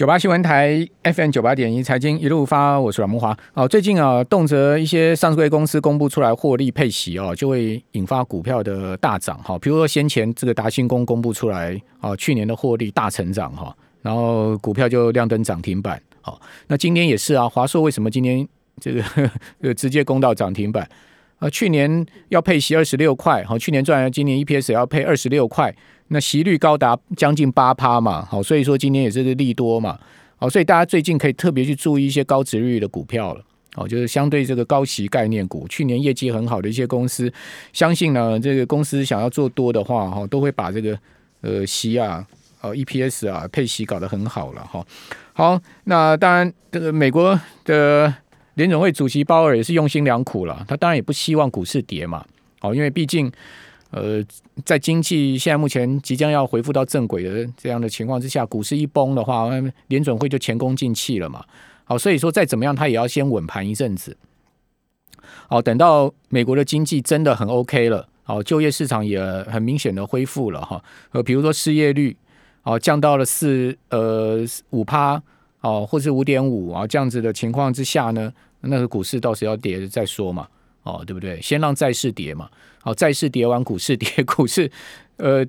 九八新闻台 FM 九八点一财经一路发，我是阮木华。哦，最近啊，动辄一些上市公司公布出来获利配息哦，就会引发股票的大涨哈。比如说先前这个达新工公布出来哦，去年的获利大成长哈，然后股票就亮灯涨停板。好，那今天也是啊，华硕为什么今天这个呃 直接攻到涨停板？啊，去年要配息二十六块，好，去年赚，今年 EPS 要配二十六块。那息率高达将近八趴嘛，好，所以说今天也是利多嘛，好，所以大家最近可以特别去注意一些高值率的股票了，好，就是相对这个高息概念股，去年业绩很好的一些公司，相信呢，这个公司想要做多的话，哈，都会把这个呃息啊，呃 EPS 啊配息搞得很好了，哈，好，那当然这个美国的联总会主席鲍尔也是用心良苦了，他当然也不希望股市跌嘛，好，因为毕竟。呃，在经济现在目前即将要恢复到正轨的这样的情况之下，股市一崩的话，联准会就前功尽弃了嘛。好，所以说再怎么样，它也要先稳盘一阵子。好，等到美国的经济真的很 OK 了，好，就业市场也很明显的恢复了哈。呃，比如说失业率，哦，降到了四呃五趴，哦，或是五点五啊这样子的情况之下呢，那个股市到时要跌再说嘛。哦，对不对？先让债市跌嘛。好，债市跌完，股市跌，股市呃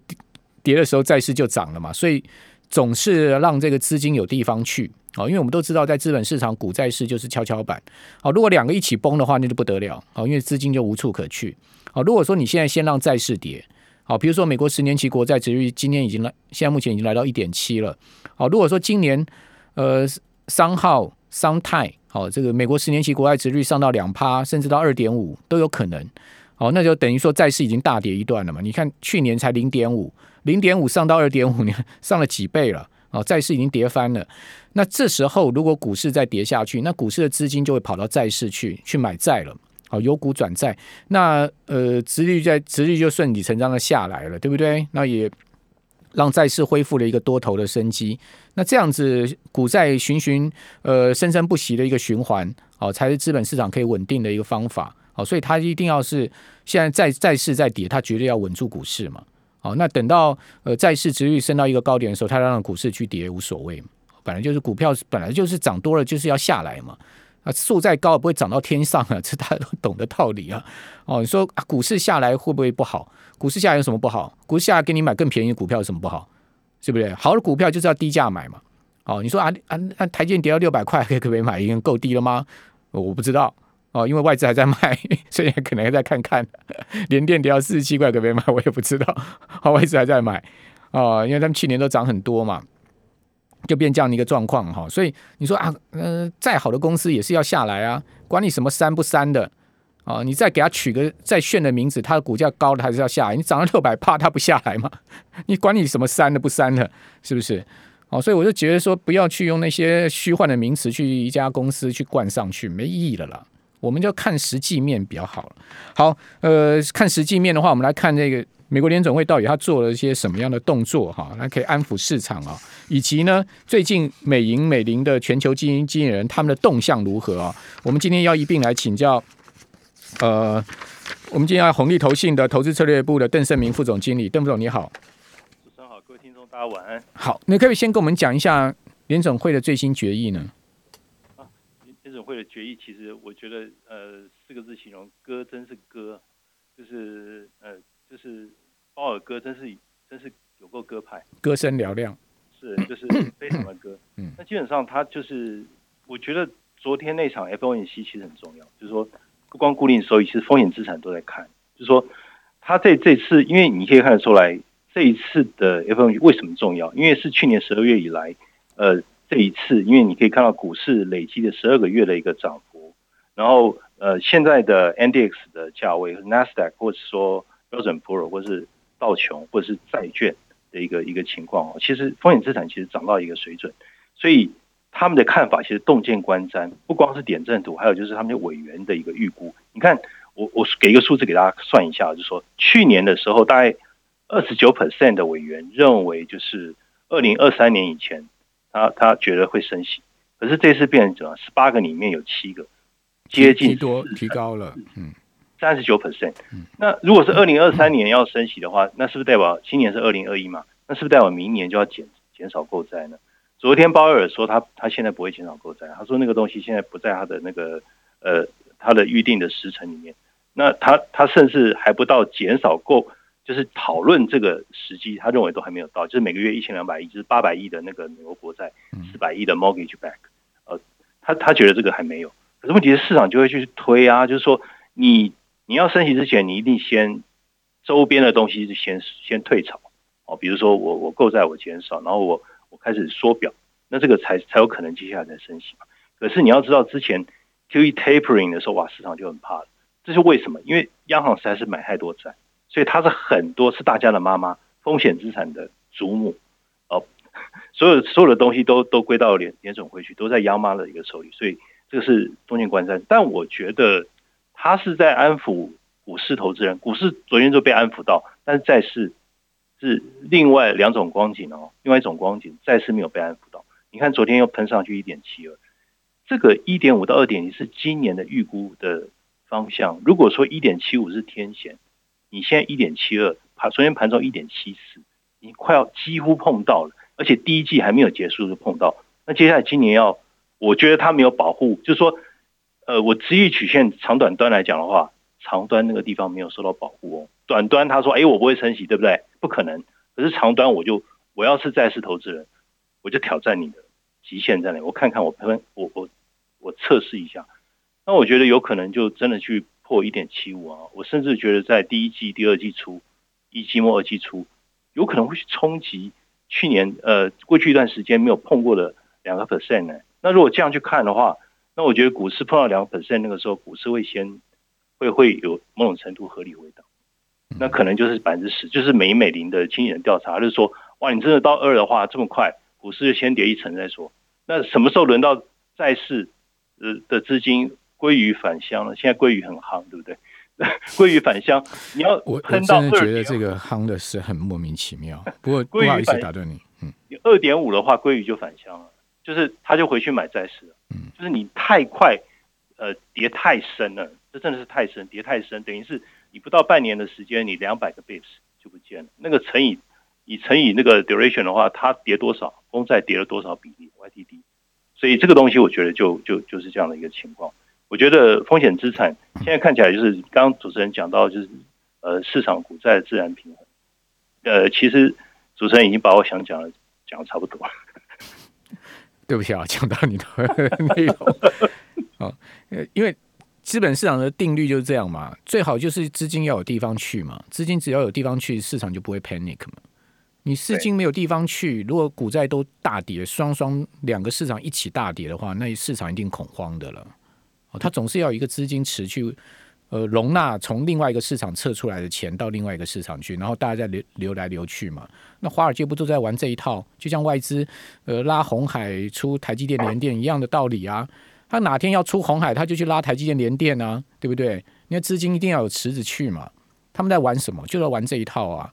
跌的时候，债市就涨了嘛。所以总是让这个资金有地方去。好，因为我们都知道，在资本市场，股债市就是跷跷板。好，如果两个一起崩的话，那就不得了。好，因为资金就无处可去。好，如果说你现在先让债市跌，好，比如说美国十年期国债值率今天已经来，现在目前已经来到一点七了。好，如果说今年呃三号商泰。好，这个美国十年期国债殖率上到两趴，甚至到二点五都有可能。好，那就等于说债市已经大跌一段了嘛？你看去年才零点五，零点五上到二点五，你 上了几倍了？哦，债市已经跌翻了。那这时候如果股市再跌下去，那股市的资金就会跑到债市去去买债了。好，由股转债，那呃，殖率在殖率就顺理成章的下来了，对不对？那也。让债市恢复了一个多头的生机，那这样子股债循循呃生生不息的一个循环，哦，才是资本市场可以稳定的一个方法，哦，所以它一定要是现在债债市在跌，它绝对要稳住股市嘛，哦，那等到呃债市值率升到一个高点的时候，它让股市去跌无所谓，本来就是股票本来就是涨多了就是要下来嘛。啊，树再高也不会涨到天上啊，这大家都懂的道理啊。哦，你说股市下来会不会不好？股市下来有什么不好？股市下来给你买更便宜的股票有什么不好？是不是？好的股票就是要低价买嘛。哦，你说啊啊，台积电跌到六百块，可可不可以买？已经够低了吗？我不知道哦，因为外资还在卖，所以可能还在看看。连电跌到四十七块，可不可以买？我也不知道。好，外资还在买哦，因为他们去年都涨很多嘛。就变这样的一个状况哈，所以你说啊，呃，再好的公司也是要下来啊，管你什么删不删的啊，你再给他取个再炫的名字，它的股价高了还是要下来，你涨到六百，怕它不下来吗？你管你什么删的不删的，是不是？哦，所以我就觉得说，不要去用那些虚幻的名词去一家公司去冠上去，没意义了啦。我们就看实际面比较好好，呃，看实际面的话，我们来看这个。美国联总会到底他做了一些什么样的动作哈？来可以安抚市场啊，以及呢，最近美银美林的全球基金经理人他们的动向如何啊？我们今天要一并来请教。呃，我们今天要红利投信的投资策略部的邓胜明副总经理，邓副总你好。主持人好，各位听众大家晚安。好，那可以先跟我们讲一下联总会的最新决议呢？啊，联总会的决议其实我觉得呃四个字形容，歌真是歌，就是呃就是。鲍尔歌真是真是有够歌派，歌声嘹亮，是就是非常的歌。嗯，那基本上他就是，我觉得昨天那场 FOMC 其实很重要，就是说不光固定收益，其实风险资产都在看。就是说他这这次，因为你可以看得出来，这一次的 FOMC 为什么重要？因为是去年十二月以来，呃，这一次，因为你可以看到股市累积的十二个月的一个涨幅，然后呃，现在的 NDX 的价位，NASDAQ 或者说标准普尔或是道琼或者是债券的一个一个情况哦，其实风险资产其实涨到一个水准，所以他们的看法其实洞见观瞻，不光是点阵图，还有就是他们的委员的一个预估。你看，我我给一个数字给大家算一下，就是说去年的时候，大概二十九 percent 的委员认为，就是二零二三年以前，他他觉得会升息，可是这次变成怎么？十八个里面有七个接近多提高了，嗯。三十九 percent，那如果是二零二三年要升息的话，那是不是代表今年是二零二一嘛？那是不是代表明年就要减减少购债呢？昨天鲍威尔说他他现在不会减少购债，他说那个东西现在不在他的那个呃他的预定的时程里面。那他他甚至还不到减少购，就是讨论这个时机，他认为都还没有到，就是每个月一千两百亿，就是八百亿的那个美国国债，四百亿的 mortgage back，呃，他他觉得这个还没有。可是问题是市场就会去推啊，就是说你你要升息之前，你一定先周边的东西是先先退潮哦，比如说我我购债我减少，然后我我开始缩表，那这个才才有可能接下来再升息嘛。可是你要知道之前 QE tapering 的时候，哇，市场就很怕了。这是为什么？因为央行实在是买太多债，所以它是很多是大家的妈妈，风险资产的祖母哦，所有所有的东西都都归到联联总会去，都在央妈的一个手里，所以这个是中间观战。但我觉得他是在安抚股市投资人，股市昨天就被安抚到，但是债市是另外两种光景哦，另外一种光景，再次没有被安抚到。你看昨天又喷上去一点七二，这个一点五到二点零是今年的预估的。方向，如果说一点七五是天险，你现在一点七二，盘昨天盘中一点七四，你快要几乎碰到了，而且第一季还没有结束就碰到，那接下来今年要，我觉得它没有保护，就是说，呃，我直率曲线长短端来讲的话，长端那个地方没有受到保护哦，短端他说，哎，我不会升息，对不对？不可能，可是长端我就，我要是债市投资人，我就挑战你的极限在哪，我看看我喷，我我我测试一下。那我觉得有可能就真的去破一点七五啊！我甚至觉得在第一季、第二季初、一季末、二季初，有可能会去冲击去年呃过去一段时间没有碰过的两个 percent 呢。那如果这样去看的话，那我觉得股市碰到两个 percent 那个时候，股市会先会会有某种程度合理回档。那可能就是百分之十，就是美美林的经纪人调查，就是说，哇，你真的到二的话这么快，股市就先跌一层再说。那什么时候轮到债市呃的资金？鲑鱼返乡了，现在鲑鱼很夯，对不对？鲑鱼返乡，你要我我真的觉得这个夯的是很莫名其妙。不过不好意思打断你，嗯，二点五的话，鲑鱼就返乡了，就是他就回去买债市了。嗯，就是你太快，呃，跌太深了，这真的是太深，跌太深，等于是你不到半年的时间，你两百个 bps 就不见了。那个乘以你乘以那个 duration 的话，它跌多少，公债跌了多少比例？YTD，所以这个东西我觉得就就就是这样的一个情况。我觉得风险资产现在看起来就是刚刚主持人讲到，就是呃市场股债自然平衡。呃，其实主持人已经把我想讲的讲的差不多了。对不起啊，讲到你的 内容 啊，因为资本市场的定律就是这样嘛，最好就是资金要有地方去嘛，资金只要有地方去，市场就不会 panic 嘛。你资金没有地方去，如果股债都大跌，双双两个市场一起大跌的话，那市场一定恐慌的了。哦，它总是要一个资金池去，呃，容纳从另外一个市场撤出来的钱到另外一个市场去，然后大家再流流来流去嘛。那华尔街不都在玩这一套？就像外资呃拉红海出台积电联电一样的道理啊。他哪天要出红海，他就去拉台积电联电啊，对不对？因为资金一定要有池子去嘛。他们在玩什么？就在玩这一套啊。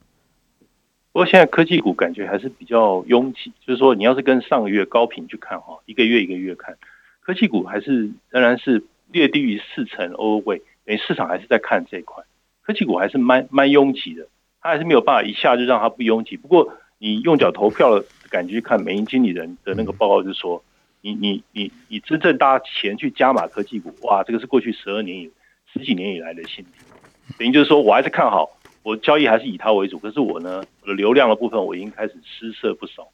不过现在科技股感觉还是比较拥挤，就是说你要是跟上个月高频去看哈，一个月一个月看。科技股还是仍然是略低于四成 O 位，等于市场还是在看这一块。科技股还是蛮蛮拥挤的，它还是没有办法一下就让它不拥挤。不过你用脚投票的感觉看，美银经理人的那个报告就说，你你你你真正搭钱去加码科技股，哇，这个是过去十二年以十几年以来的新低。等于就是说我还是看好，我交易还是以它为主。可是我呢，我的流量的部分我已经开始失色不少。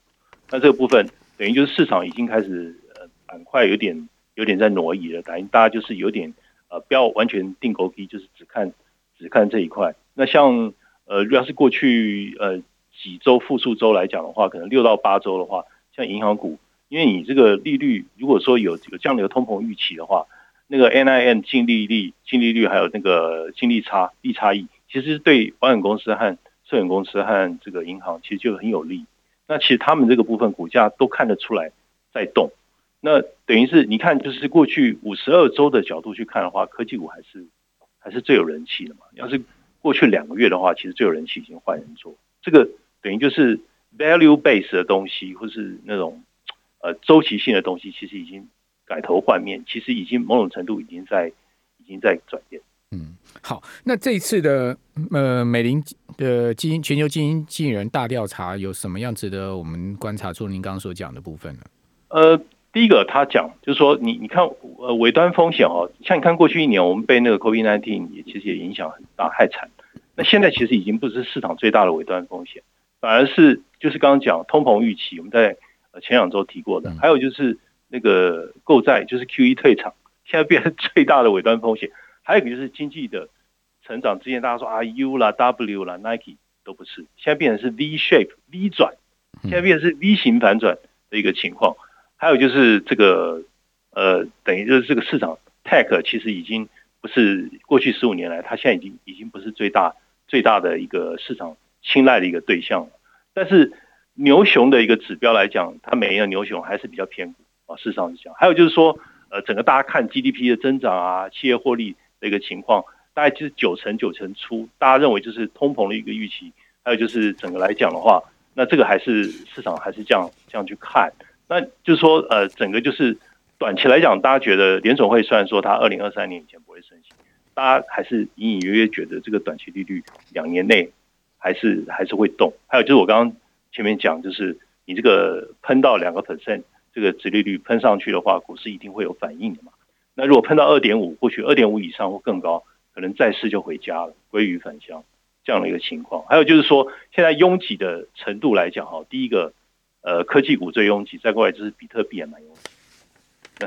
那这个部分等于就是市场已经开始呃。板块有点有点在挪移了，等于大家就是有点呃，不要完全定勾低，就是只看只看这一块。那像呃，要是过去呃几周复数周来讲的话，可能六到八周的话，像银行股，因为你这个利率如果说有有这样的一个通膨预期的话，那个 NIM 净利率、净利率还有那个净利差利差异，其实对保险公司和寿险公司和这个银行其实就很有利。那其实他们这个部分股价都看得出来在动。那等于是你看，就是过去五十二周的角度去看的话，科技股还是还是最有人气的嘛。要是过去两个月的话，其实最有人气已经换人做。这个等于就是 value base 的东西，或是那种呃周期性的东西，其实已经改头换面，其实已经某种程度已经在已经在转变。嗯，好，那这一次的呃美林的基因全球基因经理人大调查有什么样值得我们观察？出您刚刚所讲的部分呢？呃，第一个他讲就是说，你你看呃尾端风险哦，像你看过去一年我们被那个 COVID-19 也其实也影响很大，害惨。那现在其实已经不是市场最大的尾端风险，反而是就是刚刚讲通膨预期，我们在前两周提过的，还有就是那个购债，就是 QE 退场，现在变成最大的尾端风险。还有一个就是经济的成长，之前大家说啊 U 啦 W 啦 Nike 都不是，现在变成是 V shape V 转，现在变成是 V 型反转的一个情况。还有就是这个呃，等于就是这个市场 Tech 其实已经不是过去十五年来，它现在已经已经不是最大最大的一个市场青睐的一个对象了。但是牛熊的一个指标来讲，它每一个牛熊还是比较偏股啊，事实上是这样。还有就是说，呃，整个大家看 GDP 的增长啊，企业获利。的一个情况，大概就是九成九成出，大家认为就是通膨的一个预期，还有就是整个来讲的话，那这个还是市场还是这样这样去看，那就是说呃，整个就是短期来讲，大家觉得联总会虽然说它二零二三年以前不会升息，大家还是隐隐约约觉得这个短期利率两年内还是还是会动。还有就是我刚刚前面讲，就是你这个喷到两个 percent 这个殖利率喷上去的话，股市一定会有反应的嘛。那如果喷到二点五，或许二点五以上或更高，可能债市就回家了，归于返乡这样的一个情况。还有就是说，现在拥挤的程度来讲，哈，第一个，呃，科技股最拥挤，再过来就是比特币也蛮拥挤，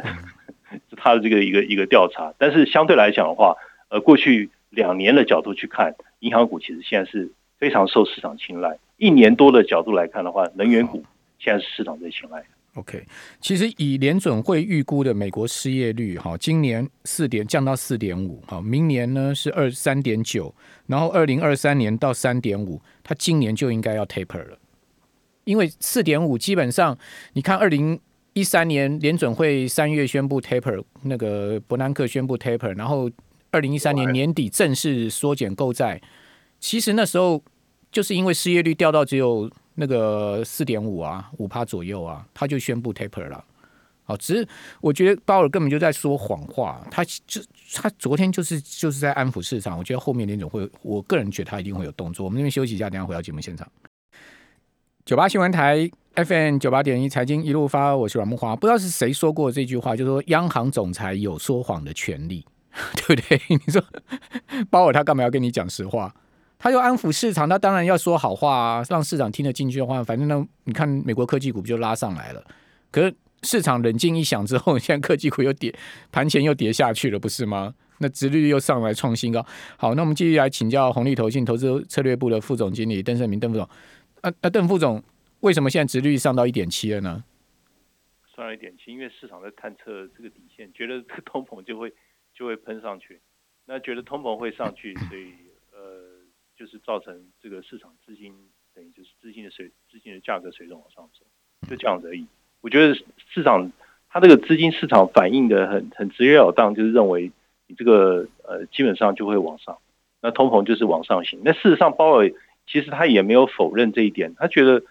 是 它的这个一个一个调查。但是相对来讲的话，呃，过去两年的角度去看，银行股其实现在是非常受市场青睐。一年多的角度来看的话，能源股现在是市场最青睐的。OK，其实以联准会预估的美国失业率，哈，今年四点降到四点五，哈，明年呢是二三点九，然后二零二三年到三点五，它今年就应该要 taper 了，因为四点五基本上，你看二零一三年联准会三月宣布 taper，那个伯南克宣布 taper，然后二零一三年年底正式缩减购债，其实那时候就是因为失业率掉到只有。那个四点五啊，五趴左右啊，他就宣布 taper 了。好，只是我觉得鲍尔根本就在说谎话，他就他昨天就是就是在安抚市场。我觉得后面那种会，我个人觉得他一定会有动作。我们那边休息一下，等下回到节目现场。九八新闻台 FM 九八点一财经一路发，我是阮木华。不知道是谁说过这句话，就说央行总裁有说谎的权利，对不对？你说鲍尔他干嘛要跟你讲实话？他要安抚市场，他当然要说好话啊，让市场听得进去的话。反正呢，你看美国科技股不就拉上来了？可是市场冷静一想之后，现在科技股又跌，盘前又跌下去了，不是吗？那殖率又上来创新高。好，那我们继续来请教红利投信投资策略部的副总经理邓胜明邓副总。啊啊，邓副总，为什么现在殖率上到一点七了呢？上了一点七，因为市场在探测这个底线，觉得通膨就会就会喷上去。那觉得通膨会上去，所以。就是造成这个市场资金等于就是资金的水资金的价格水准往上走，就这样子而已。我觉得市场它这个资金市场反应的很很直截了当，就是认为你这个呃基本上就会往上，那通膨就是往上行。那事实上鲍尔其实他也没有否认这一点，他觉得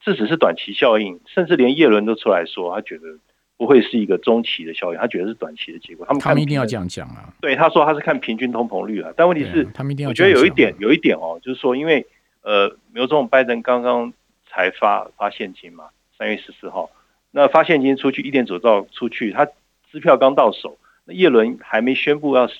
这只是短期效应，甚至连叶伦都出来说他觉得。不会是一个中期的效应，他觉得是短期的结果。他们他们一定要这样讲啊。对，他说他是看平均通膨率啊，但问题是，他们一定要。我觉得有一点，有一点哦，就是说，因为呃，总统拜登刚刚才发发现金嘛，三月十四号，那发现金出去一点左兆出去，他支票刚到手，那叶伦还没宣布要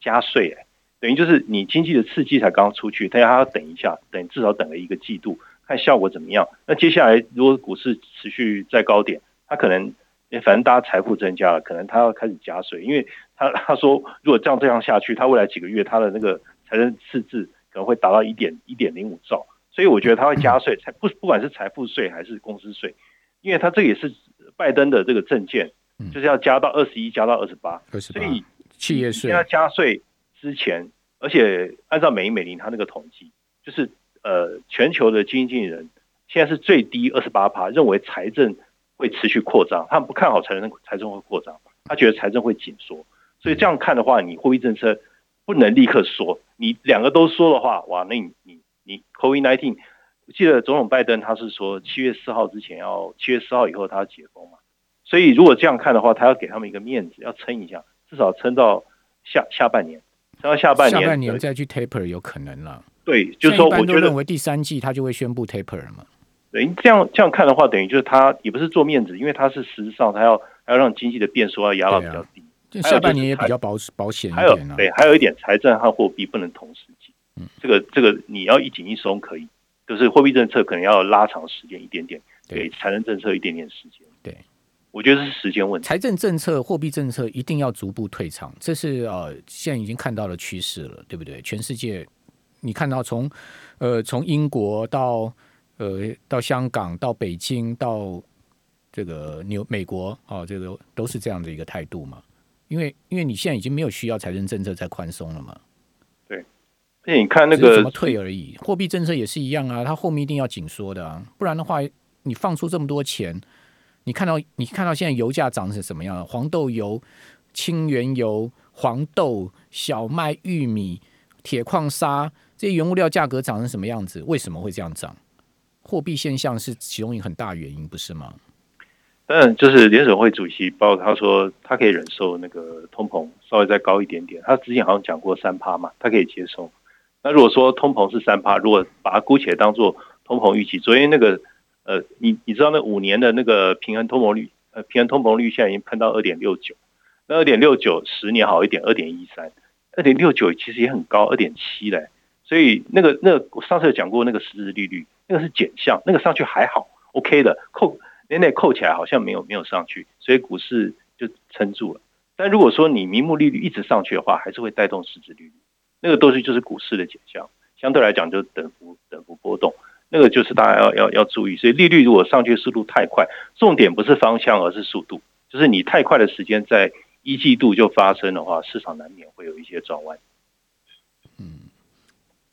加税，哎，等于就是你经济的刺激才刚出去，他要他要等一下，等至少等了一个季度，看效果怎么样。那接下来如果股市持续在高点，他可能。反正大家财富增加了，可能他要开始加税，因为他他说如果这样这样下去，他未来几个月他的那个财政赤字可能会达到一点一点零五兆，所以我觉得他会加税，财不不管是财富税还是公司税，因为他这也是拜登的这个政见，就是要加到二十一，加到二十八，所以企业税要加税之前，而且按照美银美林他那个统计，就是呃全球的经纪人现在是最低二十八趴，认为财政。会持续扩张，他们不看好财政，财政会扩张，他觉得财政会紧缩，所以这样看的话，你货币政策不能立刻说，你两个都说的话，哇，那你你你 COVID nineteen，我记得总统拜登他是说七月四号之前要七月四号以后他要解封嘛，所以如果这样看的话，他要给他们一个面子，要撑一下，至少撑到下下半年，撑到下半年下半年再去 taper 有可能了。对，就是说，我觉得认为第三季他就会宣布 taper 了嘛。对，这样这样看的话，等于就是他也不是做面子，因为他是实质上他要还要让经济的变数要压到比较低。下半年也比较保保险一点啊。对，还有一点，财政和货币不能同时进。嗯，这个这个你要一紧一松可以，就是货币政策可能要拉长时间一点点，给财政政策一点点时间。对，我觉得是时间问题。财政政策、货币政策一定要逐步退场，这是呃现在已经看到了趋势了，对不对？全世界你看到从呃从英国到呃到香港到北京到这个纽美国啊，这个都是这样的一个态度嘛。因为因为你现在已经没有需要财政政策再宽松了嘛，对，而且你看那个怎么退而已，货币政策也是一样啊，它后面一定要紧缩的啊，不然的话，你放出这么多钱，你看到你看到现在油价涨成什么样？黄豆油、清原油、黄豆、小麦、玉米、铁矿砂这些原物料价格涨成什么样子？为什么会这样涨？货币现象是其中一个很大原因，不是吗？但就是联审会主席包括他说他可以忍受那个通膨稍微再高一点点，他之前好像讲过三趴嘛，他可以接受。那如果说通膨是三趴，如果把它姑且当做通膨预期，昨天那个呃，你你知道那五年的那个平衡通膨率，呃，平衡通膨率现在已经喷到二点六九，那二点六九十年好一点，二点一三，二点六九其实也很高，二点七嘞。所以那个那个我上次有讲过那个实质利率，那个是减项，那个上去还好，OK 的扣。年内扣起来好像没有没有上去，所以股市就撑住了。但如果说你名目利率一直上去的话，还是会带动实质利率，那个东西就是股市的减项，相对来讲就等幅等幅波动，那个就是大家要要要注意。所以利率如果上去速度太快，重点不是方向而是速度，就是你太快的时间在一季度就发生的话，市场难免会有一些转弯。嗯，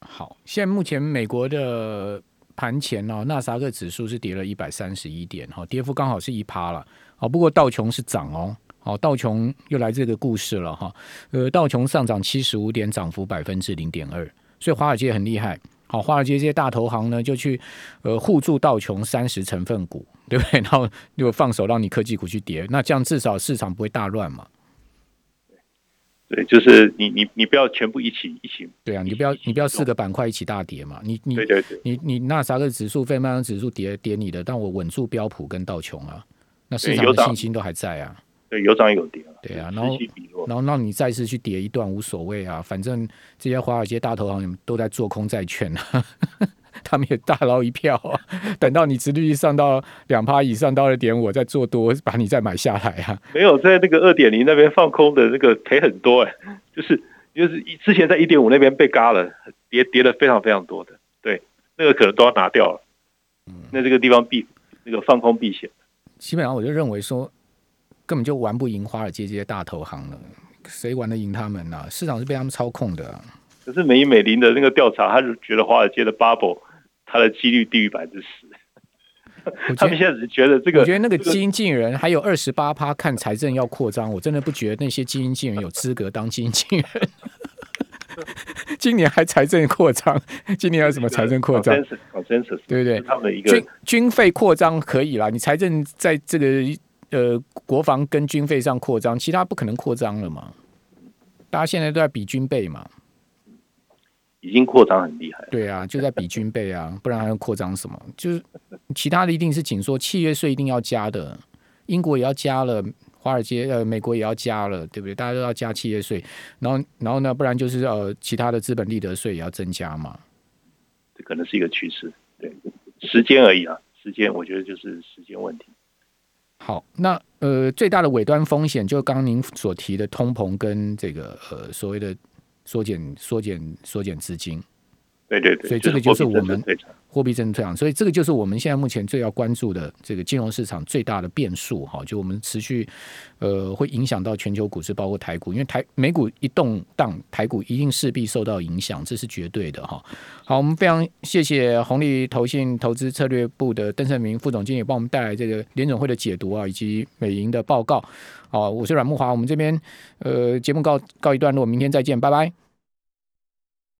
好，现在目前美国的。盘前哦，纳斯达克指数是跌了一百三十一点，哈，跌幅刚好是一趴了，好，不过道琼是涨哦，好，道琼又来这个故事了哈，呃，道琼上涨七十五点，涨幅百分之零点二，所以华尔街很厉害，好，华尔街这些大投行呢就去呃互助道琼三十成分股，对不对？然后又放手让你科技股去跌，那这样至少市场不会大乱嘛。对，就是你你你不要全部一起一起。对啊，你不要你不要四个板块一起大跌嘛。你你对对对，你你那啥个指数、费曼恩指数跌跌你的，但我稳住标普跟道琼啊，那市场的信心都还在啊。对，有涨有跌啊。对啊，然后然后让你再次去跌一段无所谓啊，反正这些华尔街大投行都在做空债券啊。他们也大捞一票啊！等到你殖利率上到两趴以上到二点五，再做多，把你再买下来啊！没有在那个二点零那边放空的那个赔很多哎，就是就是之前在一点五那边被嘎了，跌跌了非常非常多的，对，那个可能都要拿掉了。嗯，那这个地方避那个放空避险，基本上我就认为说，根本就玩不赢华尔街这些大投行了，谁玩得赢他们呢？市场是被他们操控的。可是美美林的那个调查，他是觉得华尔街的 bubble。它的几率低于百分之十，他们现在只是觉得这个。我觉得那个基金经理人还有二十八趴看财政要扩张，我真的不觉得那些基金经理人有资格当基金经理人。今年还财政扩张，今年有什么财政扩张？对不对？他们的一个军军费扩张可以啦，你财政在这个呃国防跟军费上扩张，其他不可能扩张了嘛？大家现在都在比军备嘛。已经扩张很厉害，对啊，就在比军备啊，不然还要扩张什么？就是其他的一定是紧缩，契约税一定要加的，英国也要加了，华尔街呃美国也要加了，对不对？大家都要加契约税，然后然后呢，不然就是呃其他的资本利得税也要增加嘛。这可能是一个趋势，对，时间而已啊，时间我觉得就是时间问题。好，那呃最大的尾端风险就刚您所提的通膨跟这个呃所谓的。缩减、缩减、缩减资金，对对对，所以这个就是我们货币政策退场，所以这个就是我们现在目前最要关注的这个金融市场最大的变数哈，就我们持续呃会影响到全球股市，包括台股，因为台美股一动荡，台股一定势必受到影响，这是绝对的哈。好，我们非常谢谢红利投信投资策略部的邓胜明副总经理帮我们带来这个联总会的解读啊，以及美银的报告。好，我是阮木华，我们这边呃节目告告一段落，明天再见，拜拜。